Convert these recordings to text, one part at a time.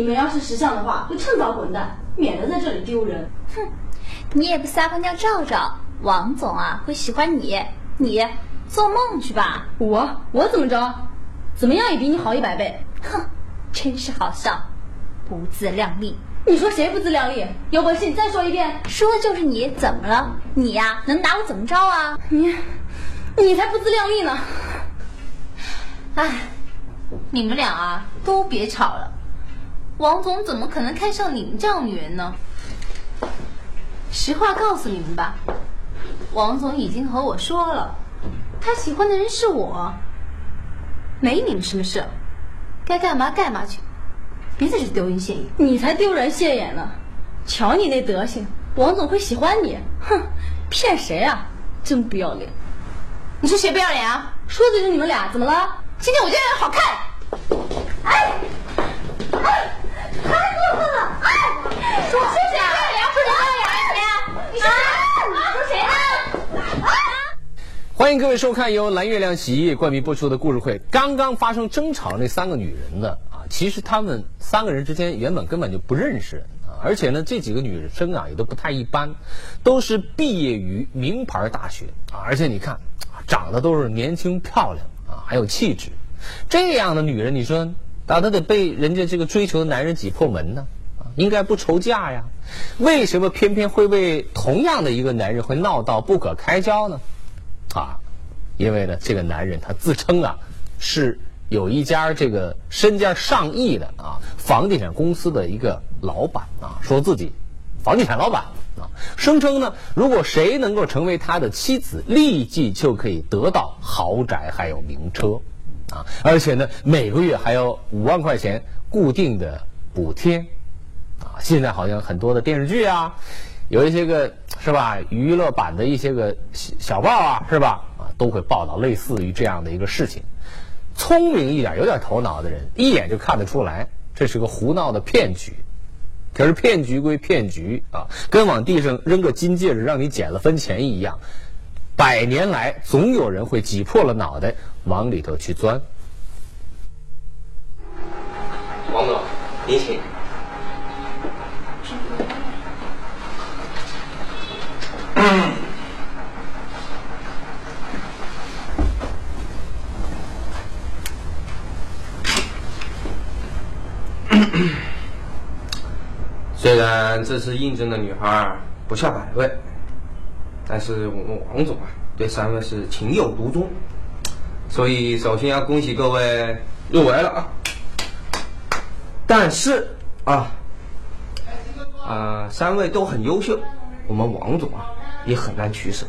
你们要是识相的话，就趁早滚蛋，免得在这里丢人。哼，你也不撒泡尿照照，王总啊会喜欢你？你做梦去吧！我我怎么着？怎么样也比你好一百倍。哼，真是好笑，不自量力。你说谁不自量力？有本事你再说一遍。说的就是你，怎么了？你呀，能拿我怎么着啊？你，你才不自量力呢！哎，你们俩啊，都别吵了。王总怎么可能看上你们这样女人呢？实话告诉你们吧，王总已经和我说了，他喜欢的人是我，没你们什么事，该干嘛干嘛去，别在这丢人现眼。你才丢人现眼呢！瞧你那德行，王总会喜欢你？哼，骗谁啊？真不要脸！你说谁不要脸啊？说的就是你们俩，怎么了？今天我这样好看。哎，哎。欢迎各位收看由蓝月亮洗衣液冠名播出的故事会。刚刚发生争吵那三个女人呢？啊，其实她们三个人之间原本根本就不认识啊，而且呢，这几个女生啊也都不太一般，都是毕业于名牌大学啊，而且你看，长得都是年轻漂亮啊，还有气质，这样的女人，你说？咋都得被人家这个追求的男人挤破门呢？啊，应该不愁嫁呀，为什么偏偏会为同样的一个男人会闹到不可开交呢？啊，因为呢，这个男人他自称啊是有一家这个身价上亿的啊房地产公司的一个老板啊，说自己房地产老板啊，声称呢，如果谁能够成为他的妻子，立即就可以得到豪宅还有名车。啊，而且呢，每个月还有五万块钱固定的补贴，啊，现在好像很多的电视剧啊，有一些个是吧，娱乐版的一些个小报啊，是吧，啊，都会报道类似于这样的一个事情。聪明一点、有点头脑的人，一眼就看得出来，这是个胡闹的骗局。可是骗局归骗局啊，跟往地上扔个金戒指让你捡了分钱一样。百年来，总有人会挤破了脑袋往里头去钻。王总，您请。虽然这次应征的女孩不下百位。但是我们王总啊，对三位是情有独钟，所以首先要恭喜各位入围了啊！但是啊，啊，三位都很优秀，我们王总啊也很难取舍，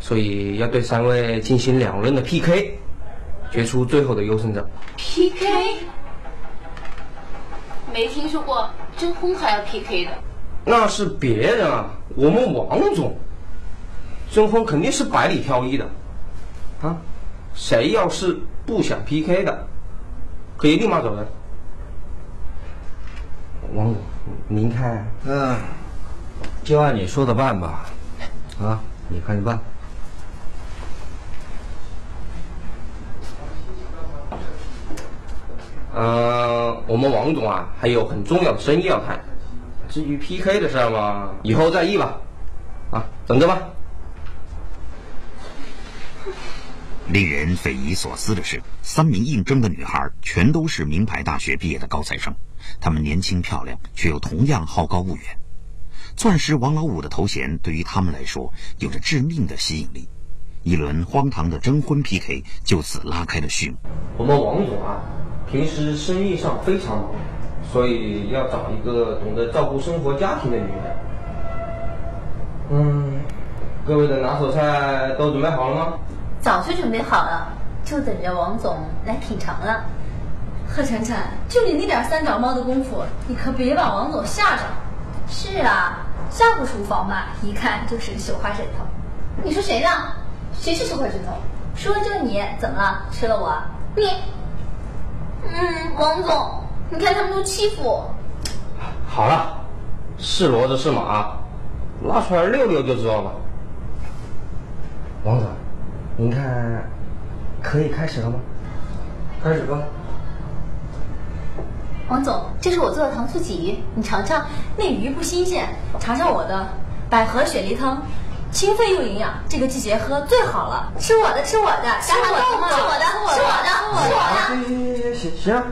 所以要对三位进行两轮的 PK，决出最后的优胜者。PK？没听说过征婚还要 PK 的？那是别人啊，我们王总。征婚肯定是百里挑一的，啊，谁要是不想 PK 的，可以立马走人。王总，您看，嗯，就按你说的办吧，啊，你看着办。嗯，我们王总啊，还有很重要的生意要谈，至于 PK 的事嘛，以后再议吧，啊，等着吧。令人匪夷所思的是，三名应征的女孩全都是名牌大学毕业的高材生，她们年轻漂亮，却又同样好高骛远。钻石王老五的头衔对于他们来说有着致命的吸引力，一轮荒唐的征婚 PK 就此拉开了序幕。我们王总啊，平时生意上非常忙，所以要找一个懂得照顾生活家庭的女人。嗯，各位的拿手菜都准备好了吗？早就准备好了，就等着王总来品尝了。贺晨晨，就你那点三脚猫的功夫，你可别把王总吓着。是啊，下不厨房嘛，一看就是绣花枕头。你说谁呢？谁是绣花枕头？说的就是你，怎么了？吃了我？你，嗯，王总，你看他们都欺负我。好了，是骡子是马，拉出来溜溜就知道了。王总。您看，可以开始了吗？开始吧。王总，这是我做的糖醋鲫鱼，你尝尝。那鱼不新鲜，尝尝我的百合雪梨汤，清肺又营养，这个季节喝最好了。吃我的，吃我的，加上豆腐，吃我的，吃我的，吃我的。行行行行行啊，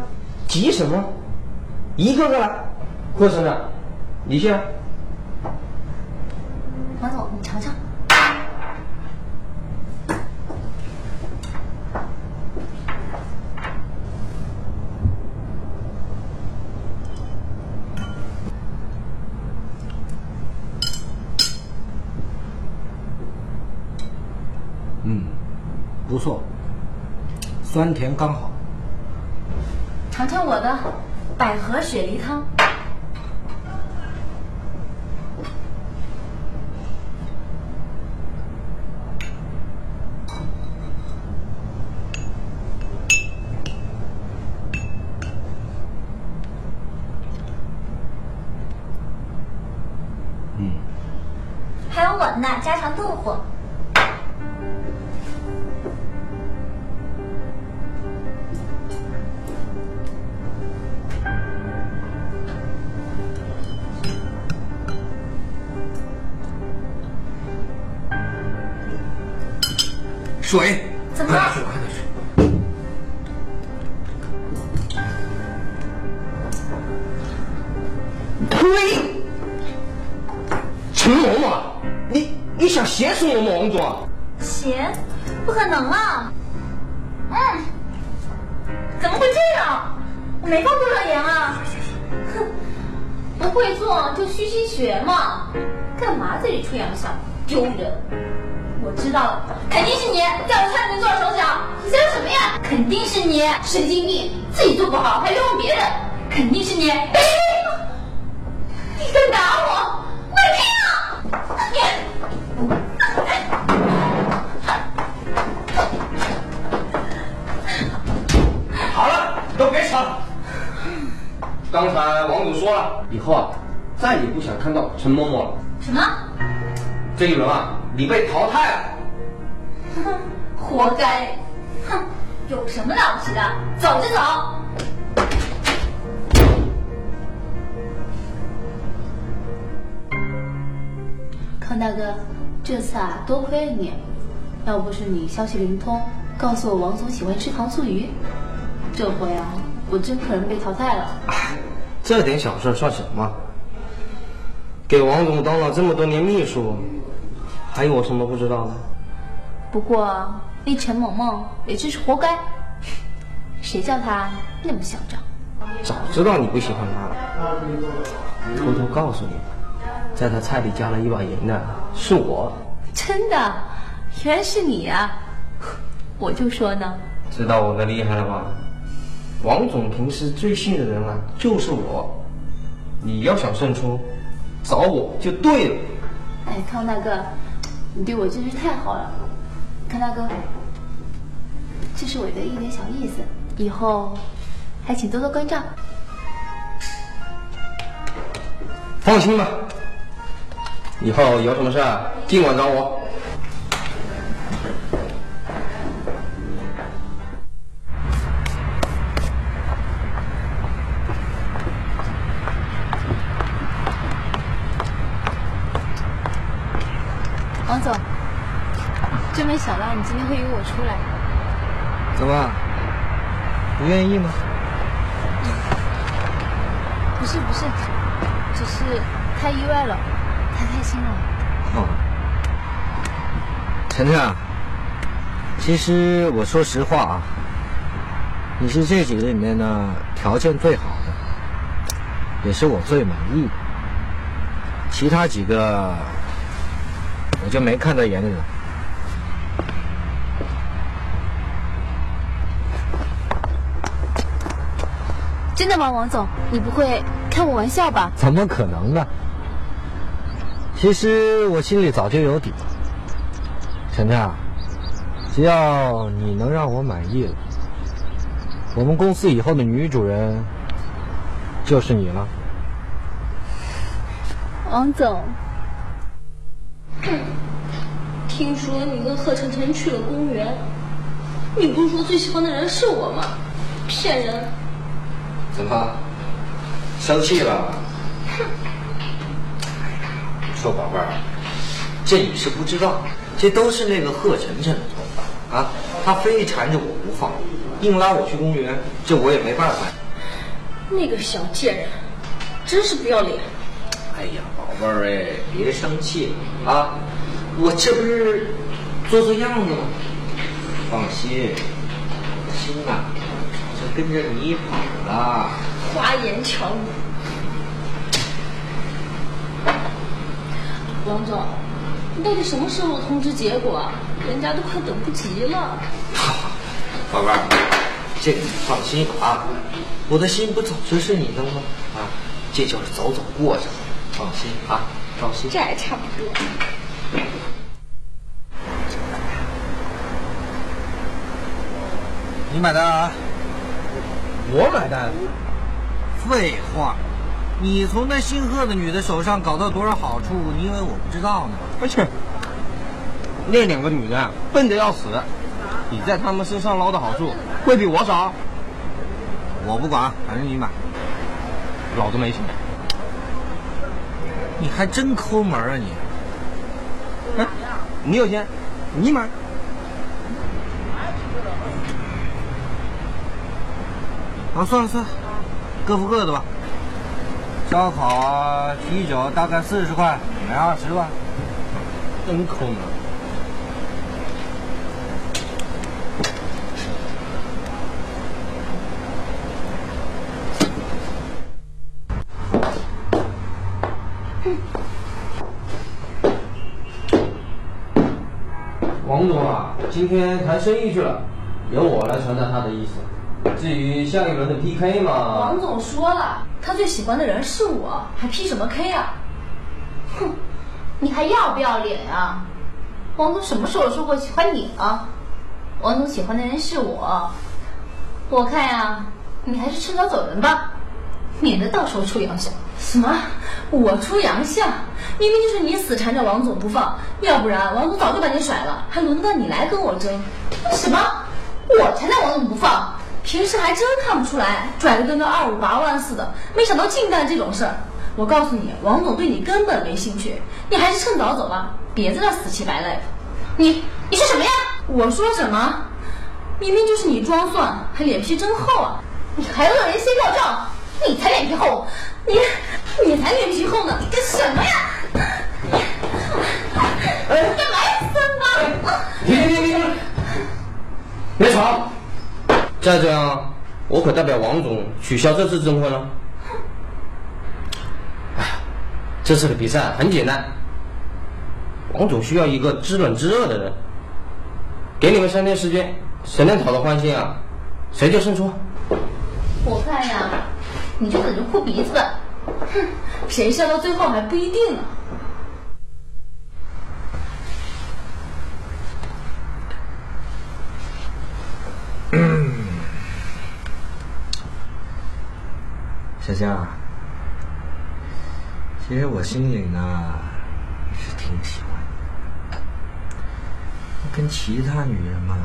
急什么？一个个来，郭省长，你先。王总，你尝尝。嗯，不错，酸甜刚好。尝尝我的百合雪梨汤。想写死我吗，王总？咸？不可能啊！嗯，怎么会这样？我没放多少盐啊！哼，不会做就虚心学嘛，干嘛自己出洋相，丢人！我知道了，肯定是你在我菜里面做了手脚。你想什么呀？肯定是你神经病，自己做不好还冤枉别人。肯定是你，你敢打？我别吵。刚才王总说了，以后啊，再也不想看到陈嬷嬷了。什么？这一轮啊，你被淘汰了。哼活该！哼，有什么了不起的？走就走。康大哥，这次啊多亏了你，要不是你消息灵通，告诉我王总喜欢吃糖醋鱼，这回啊我真可能被淘汰了。这点小事算什么？给王总当了这么多年秘书，还有我什么不知道的？不过那陈萌萌也真是活该，谁叫她那么嚣张？早知道你不喜欢他了，偷偷告诉你，在他菜里加了一把盐的是我。真的，原来是你啊！我就说呢，知道我的厉害了吧？王总平时最信任的人啊，就是我。你要想胜出，找我就对了。哎，康大哥，你对我真是太好了。康大哥，这是我的一点小意思，以后还请多多关照。放心吧，以后有什么事儿尽管找我。王总，真没想到你今天会约我出来。怎么？不愿意吗？不是不是，只是太意外了，太开心了。哦，晨晨啊，其实我说实话啊，你是这几个里面呢条件最好的，也是我最满意的，其他几个我就没看在眼里了。真的吗，王总？你不会开我玩笑吧？怎么可能呢？其实我心里早就有底。晨晨啊，只要你能让我满意了，我们公司以后的女主人就是你了。王总，听说你跟贺晨晨去了公园，你不是说最喜欢的人是我吗？骗人！怎么？生气了？哼 说宝贝儿，这你是不知道，这都是那个贺晨晨的头发啊，他非缠着我不放，硬拉我去公园，这我也没办法。那个小贱人，真是不要脸。哎呀，宝贝儿哎，别生气啊，我这不是做做样子吗？放心，我心呐，就跟着你跑了。花言巧语。王总，你到底什么时候通知结果啊？人家都快等不及了。宝贝儿，这个你放心啊，我的心不早就是你的吗？啊，这就是走走过场，放心啊，放心。这还差不多。你买单啊？我买单。废话，你从那姓贺的女的手上搞到多少好处，你以为我不知道呢？而且，那两个女的笨的要死，你在她们身上捞的好处会比我少。我不管，反正你买。老子没钱。你还真抠门啊你！哎，你有钱，你买。啊，算了算了，各付各的吧。烧烤啊，啤酒大概四十块，买二十吧。真抠门。王总啊，今天谈生意去了，由我来传达他的意思。至于下一轮的 PK 嘛，王总说了，他最喜欢的人是我，还 P 什么 K 啊？哼，你还要不要脸啊？王总什么时候说过喜欢你啊？王总喜欢的人是我，我看呀，你还是趁早走人吧，免得到时候出洋相。什么？我出洋相？明明就是你死缠着王总不放，要不然王总早就把你甩了，还轮到你来跟我争？什么？我缠着王总不放？平时还真看不出来，拽的跟个二五八万似的，没想到净干这种事儿。我告诉你，王总对你根本没兴趣，你还是趁早走吧，别在那死乞白赖的。你你说什么呀？我说什么？明明就是你装蒜，还脸皮真厚啊！你还恶人先告状，你才脸皮厚，你你才脸皮厚呢！干什么呀？哎，干嘛呀，三哥？停停停停！别吵！再这样，我可代表王总取消这次征婚了。哎，这次的比赛很简单，王总需要一个知冷知热的人。给你们三天时间，谁能讨到欢心啊，谁就胜出。我看呀，你就等着哭鼻子吧。哼，谁笑到最后还不一定呢。佳，其实我心里呢是挺喜欢你的，跟其他女人嘛，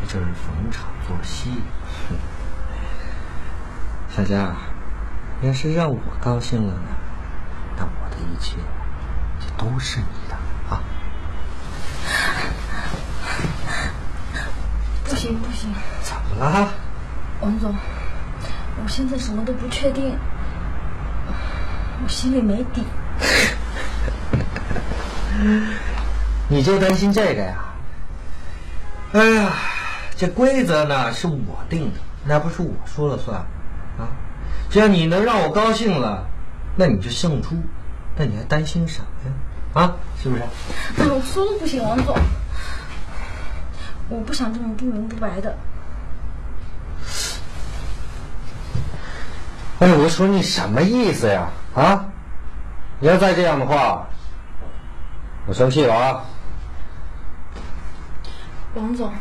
那就是逢场作戏。哼 小佳，要是让我高兴了呢，那我的一切就都是你的啊！不行不行，怎么了？王总，我现在什么都不确定，我心里没底。你就担心这个呀？哎呀，这规则呢是我定的，那不是我说了算啊！只要你能让我高兴了，那你就胜出，那你还担心什么呀？啊，是不是？我说了不行，王总，我不想这么不明不白的。哎，我说你什么意思呀？啊，你要再这样的话，我生气了啊！王总，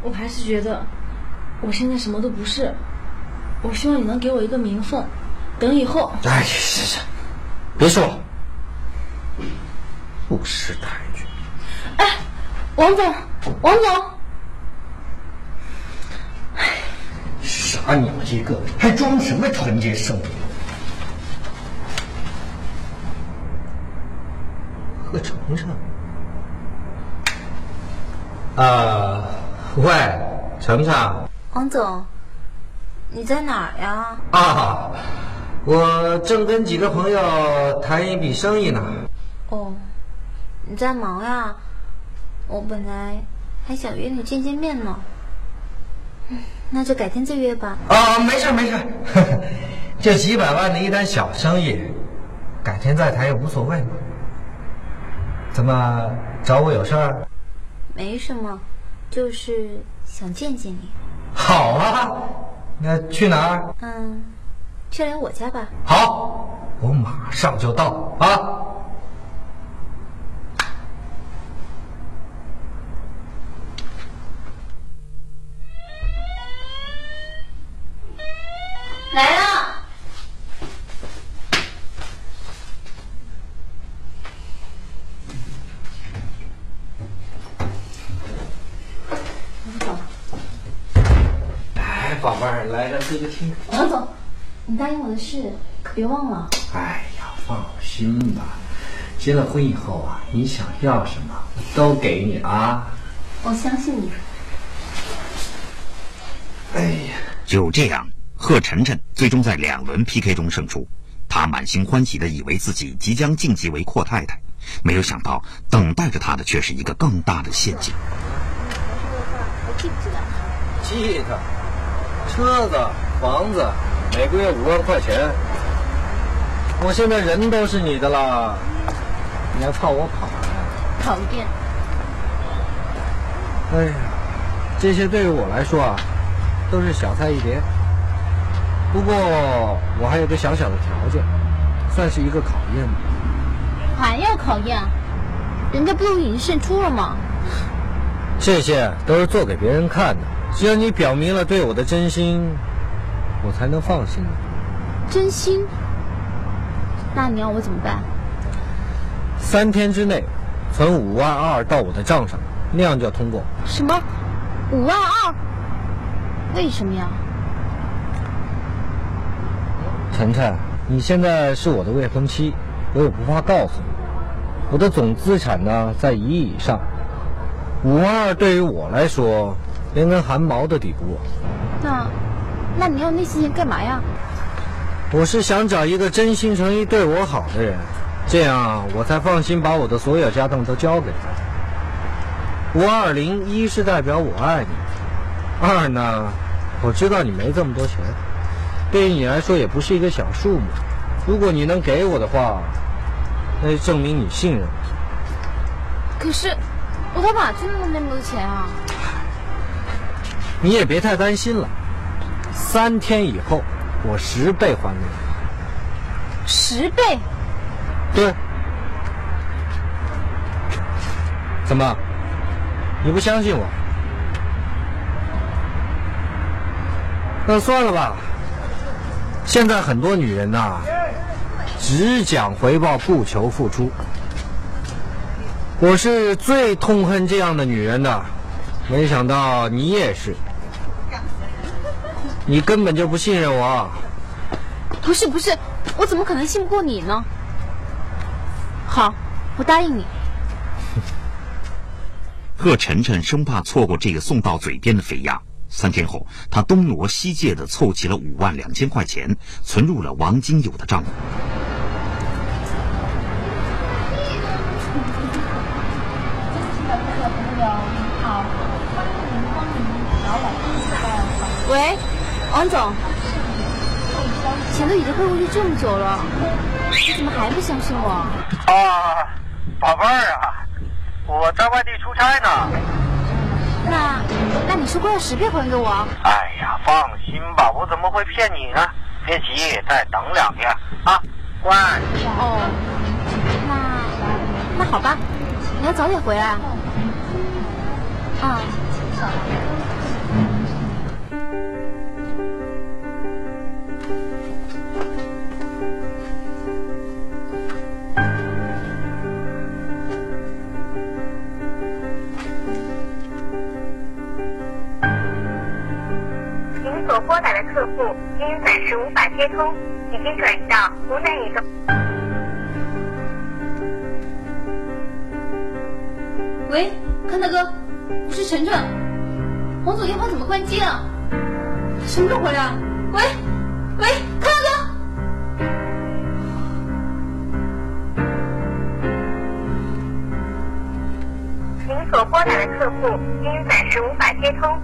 我还是觉得我现在什么都不是。我希望你能给我一个名分，等以后。哎，行行，别说了，不识抬举。哎，王总，王总，啊！你们几个还装什么纯洁圣母？贺程程。啊，喂，程程。王总，你在哪儿呀？啊，我正跟几个朋友谈一笔生意呢。哦，你在忙呀？我本来还想约你见见面呢。嗯。那就改天再约吧。啊，没事没事，这几百万的一单小生意，改天再谈也无所谓嘛。怎么找我有事儿？没什么，就是想见见你。好啊，那去哪儿？嗯，去来我家吧。好，我马上就到啊。来了。哎，宝贝儿，来个这个听。王总，你答应我的事可别忘了。哎呀，放心吧，结了婚以后啊，你想要什么我都给你啊。我相信你。哎呀，就这样，贺晨晨最终在两轮 PK 中胜出。他满心欢喜的以为自己即将晋级为阔太太，没有想到等待着他的却是一个更大的陷阱。还记不记得？记得，车子、房子，每个月五万块钱。我现在人都是你的了，你还怕我跑呀？讨厌。哎呀，这些对于我来说啊，都是小菜一碟。不过我还有个小小的条件，算是一个考验吧。还要考验？人家不都已经胜出了吗？这些都是做给别人看的，只有你表明了对我的真心，我才能放心。真心？那你要我怎么办？三天之内存五万二到我的账上，那样就要通过。什么？五万二？为什么呀？晨晨，你现在是我的未婚妻，我也不怕告诉你，我的总资产呢在一亿以上，五万二对于我来说，连根汗毛都抵不过。那，那你要那些钱干嘛呀？我是想找一个真心诚意对我好的人，这样我才放心把我的所有家当都交给他。五二零一是代表我爱你，二呢，我知道你没这么多钱。对于你来说也不是一个小数目，如果你能给我的话，那就证明你信任我。可是，我到哪去弄那么多钱啊？你也别太担心了，三天以后我十倍还给你。十倍？对。怎么？你不相信我？那算了吧。现在很多女人呐、只讲回报不求付出。我是最痛恨这样的女人的，没想到你也是。你根本就不信任我。不是不是，我怎么可能信不过你呢？好，我答应你。贺晨晨生怕错过这个送到嘴边的肥鸭。三天后，他东挪西借的凑齐了五万两千块钱，存入了王金友的账户。喂，王总，钱都已经汇过去这么久了，你怎么还不相信我？啊，宝贝儿啊，我在外地出差呢。那，那你说过要十倍还给我？哎呀，放心吧，我怎么会骗你呢？别急，再等两天啊，乖。哦，那，那好吧，你要早点回来。啊。无法接通，已经转移到湖南移动。喂，康大哥，我是晨晨。王总电话怎么关机了？什么时候回来？喂，喂，康大哥。您所拨打的客户因暂时无法接通，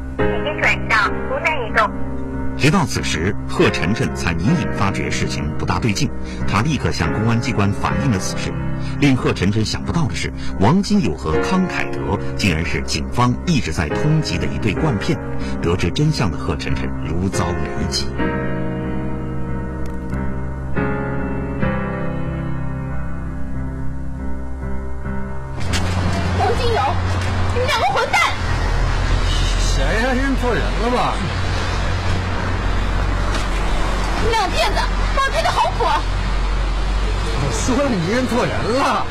直到此时，贺晨晨才隐隐发觉事情不大对劲，他立刻向公安机关反映了此事。令贺晨晨想不到的是，王金友和康凯德竟然是警方一直在通缉的一对惯骗。得知真相的贺晨晨如遭雷击。王金友，你们两个混蛋！谁呀？认错人了吧？你们两个骗子，把我！我说了，你认错人了。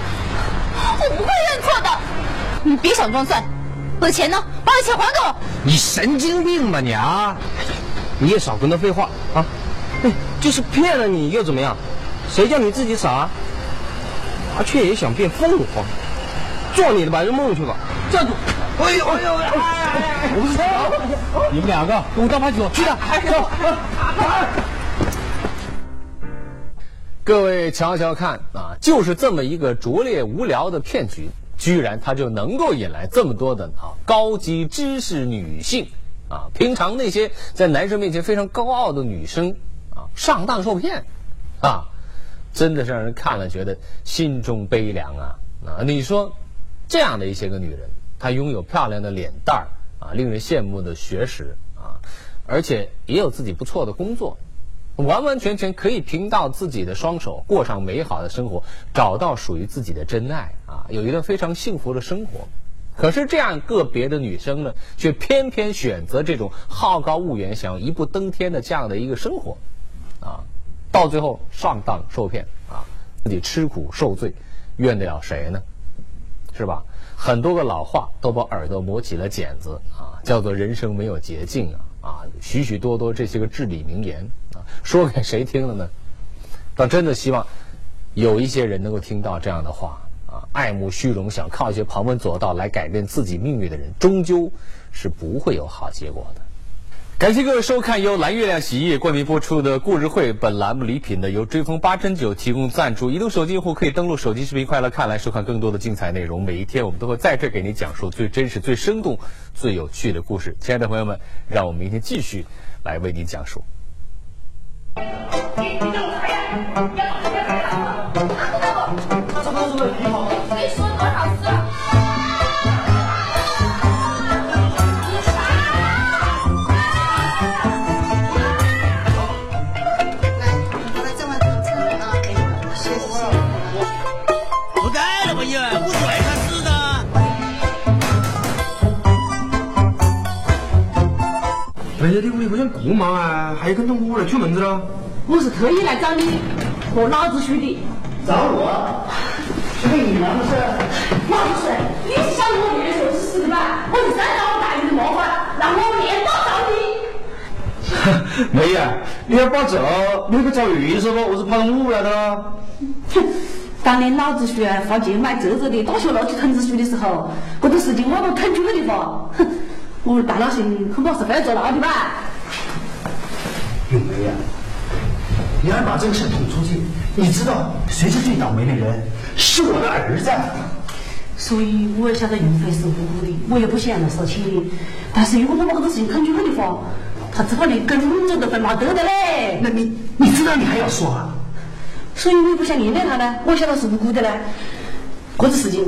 我不会认错的。你别想装蒜，我的钱呢？把我的钱还给我！你神经病吧你啊！你也少跟他废话啊！哎，就是骗了你又怎么样？谁叫你自己傻？麻雀也想变凤凰，做你的白日梦去吧！站住！哎呦哎呦哎！我不是你们两个给我到派出所去的，走。各位瞧瞧看啊，就是这么一个拙劣无聊的骗局，居然它就能够引来这么多的啊高级知识女性啊，平常那些在男生面前非常高傲的女生啊上当受骗啊，真的是让人看了觉得心中悲凉啊啊！你说这样的一些个女人，她拥有漂亮的脸蛋儿啊，令人羡慕的学识啊，而且也有自己不错的工作。完完全全可以凭到自己的双手过上美好的生活，找到属于自己的真爱啊，有一段非常幸福的生活。可是这样个别的女生呢，却偏偏选择这种好高骛远、想要一步登天的这样的一个生活，啊，到最后上当受骗啊，自己吃苦受罪，怨得了谁呢？是吧？很多个老话都把耳朵磨起了茧子啊，叫做人生没有捷径啊啊，许许多多这些个至理名言，说给谁听了呢？倒真的希望有一些人能够听到这样的话啊，爱慕虚荣、想靠一些旁门左道来改变自己命运的人，终究是不会有好结果的。感谢各位收看由蓝月亮洗衣液冠名播出的《故事会》，本栏目礼品呢由追风八珍酒提供赞助。移动手机用户可以登录手机视频快乐看来收看更多的精彩内容。每一天我们都会在这给您讲述最真实、最生动、最有趣的故事。亲爱的朋友们，让我们明天继续来为您讲述。没哎呀，你屋里不像这么忙啊，还有跟着我来出门子了。我是特意来找你和老子兄弟。找我？是个你娘的事。老子，你是想我越说是死的吧？我是三朝大运的麻烦，让我连到找你。没呀，你要报仇，你不找律师不？我是跑到我来的啦。哼，当年老子叔花钱买折子的大学录取通知书的时候，这种事情我都肯出的地方。哼，我大老星恐怕是非要坐牢的吧？咏梅呀，你要把这个事捅出去，你知道谁是最倒霉的人？是我的儿子。所以我也晓得运费是无辜的，我也不想来说清你。但是如果他把这个事情肯出去的话，他只怕连跟着都分没得的嘞。那你你知道你还要说啊？所以我也不想连累他呢，我晓得是无辜的呢。这个事情。